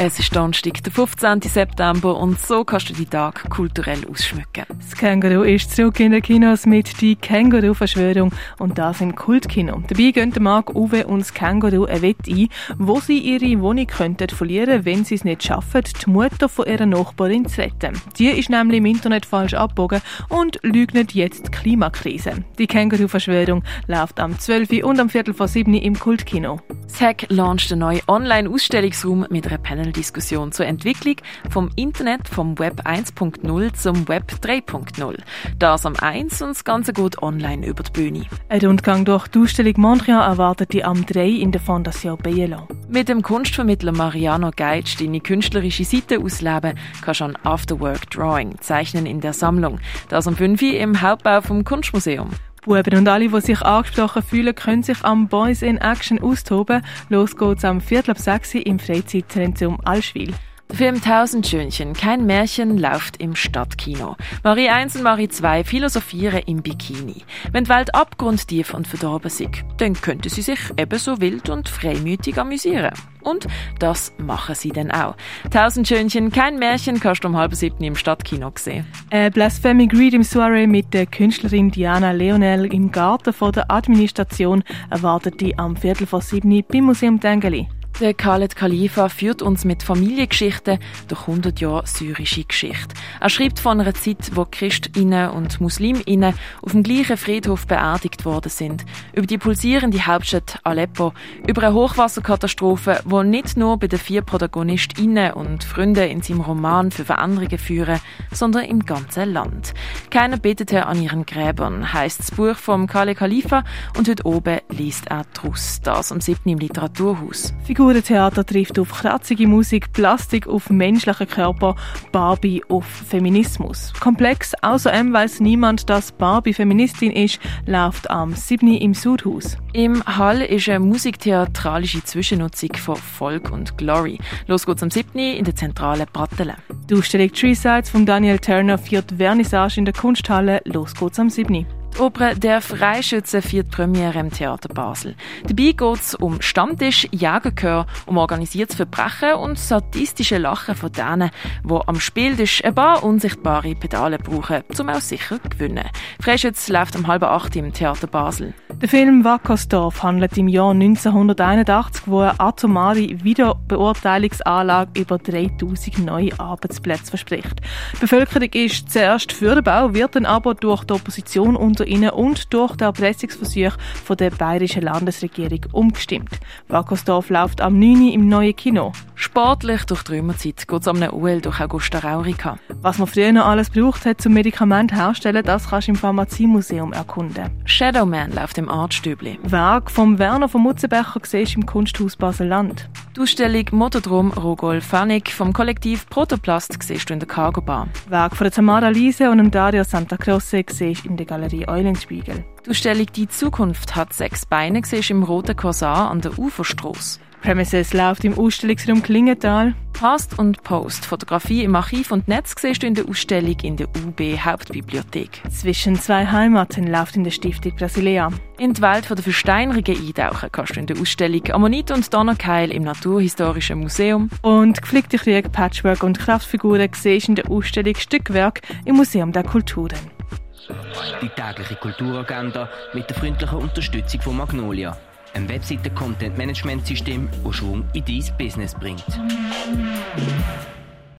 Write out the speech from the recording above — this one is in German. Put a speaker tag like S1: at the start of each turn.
S1: Es ist Donnerstag, der 15. September und so kannst du die Tag kulturell ausschmücken.
S2: Das Känguru ist zurück in den Kinos mit «Die Känguru-Verschwörung» und das im Kultkino. Dabei gehen Marc Uwe und das Känguru ein Wett ein, wo sie ihre Wohnung könnten verlieren, wenn sie es nicht schaffen, die Mutter von ihrer Nachbarin zu retten. Die ist nämlich im Internet falsch abgebogen und leugnet jetzt die Klimakrise. Die Känguru-Verschwörung läuft am 12. und am Viertel vor 7 im Kultkino.
S1: SAG launcht einen neuen Online-Ausstellungsraum mit einer Panel-Diskussion zur Entwicklung vom Internet vom Web 1.0 zum Web 3.0. Das am 1 und das Ganze geht online über die Bühne.
S2: Ein Rundgang durch die Ausstellung Mondrian erwartet die am 3 in der Fondation Bielo.
S1: Mit dem Kunstvermittler Mariano Geitsch deine künstlerische Seite ausleben, kannst du an Afterwork Drawing zeichnen in der Sammlung. Das am 5 im Hauptbau vom Kunstmuseum.
S2: Buben und alle, die sich angesprochen fühlen, können sich am Boys in Action austoben. Los geht's am Viertel ab 6 im Freizeitzentrum Allschwil.
S1: Film Tausend Schönchen, kein Märchen, läuft im Stadtkino. Marie 1 und Marie 2 philosophieren im Bikini. Wenn die Welt abgrundtief und verdorben ist, dann könnte sie sich ebenso wild und freimütig amüsieren. Und das machen sie dann auch. Tausend Schönchen, kein Märchen, kannst du um halb sieben im Stadtkino sehen.
S2: Äh, Blasphemy Greed im Soiree mit der Künstlerin Diana Leonel im Garten vor der Administration erwartet die am Viertel vor sieben beim Museum Dengeli.
S1: Der Khaled Khalifa führt uns mit Familiengeschichten durch 100 Jahre syrische Geschichte. Er schreibt von einer Zeit, wo Christinnen und Musliminnen auf dem gleichen Friedhof beerdigt worden sind. Über die pulsierende Hauptstadt Aleppo, über eine Hochwasserkatastrophe, wo nicht nur bei den vier Protagonistinnen und Freunden in seinem Roman für Veränderungen führen, sondern im ganzen Land. Keiner betete an ihren Gräbern, heißt das Buch vom Khaled Khalifa und heute oben liest er daraus. Das am 7. im Literaturhaus.
S2: Figurentheater trifft auf kratzige Musik, Plastik auf menschlichen Körper, Barbie auf Feminismus. Komplex, außer M weiß niemand, dass Barbie Feministin ist, läuft am 7. im Sudhaus.
S1: Im Hall ist eine musiktheatralische Zwischennutzung von Folk und Glory. Los geht's am 7. in der zentralen Brattele.
S2: Die Ausstellung Tree Sides von Daniel Turner führt Vernissage in der Kunsthalle. Los geht's am 7.
S1: Oper «Der Freischütze» führt Premiere im Theater Basel. Dabei geht es um Stammtisch, Jägerchör, um organisiertes Verbrechen und sadistische Lachen von denen, die am Spieltisch ein paar unsichtbare Pedale brauchen, um auch sicher zu gewinnen. Freischütze läuft um halb acht im Theater Basel.
S2: Der Film Wackersdorf handelt im Jahr 1981, wo eine atomare Wiederbeurteilungsanlage über 3000 neue Arbeitsplätze verspricht. Die Bevölkerung ist zuerst für den Bau, wird dann aber durch die Opposition unter ihnen und durch den Erpressungsversuch von der bayerischen Landesregierung umgestimmt. Wackersdorf läuft am 9. im neuen Kino.
S1: Sportlich durch die Römerzeit geht es am UL durch Augusta Raurica.
S2: Was man früher noch alles braucht hat zum Medikament herstellen, das kannst du im Pharmaziemuseum erkunden.
S1: Shadowman läuft im Artstübli.
S2: Werk vom Werner von Mutzenbecher siehst im Kunsthaus Basel-Land.
S1: Die Ausstellung Motodrom Rogol Fanik vom Kollektiv Protoplast siehst du in der Cargo Bar.
S2: Werk von der Tamara Lise und dem Dario Santa Croce siehst in der Galerie Eulenspiegel.
S1: Die Ausstellung Die Zukunft hat sechs Beine siehst im Roten Korsar an der Uferstrasse.
S2: Premises läuft im Ausstellungsraum Klingenthal.
S1: Past und Post, Fotografie im Archiv und Netz siehst du in der Ausstellung in der UB Hauptbibliothek.
S2: Zwischen zwei Heimaten läuft in der Stiftung Brasilea.
S1: In die Welt der Versteinerungen eintauchen kannst du in der Ausstellung Ammonit und Donnerkeil im Naturhistorischen Museum.
S2: Und geflickte Kriege, Patchwork und Kraftfiguren siehst du in der Ausstellung Stückwerk im Museum der Kulturen.
S3: Die tägliche Kulturagenda mit der freundlichen Unterstützung von Magnolia ein Webseiten-Content-Management-System, das Schwung in dein Business bringt.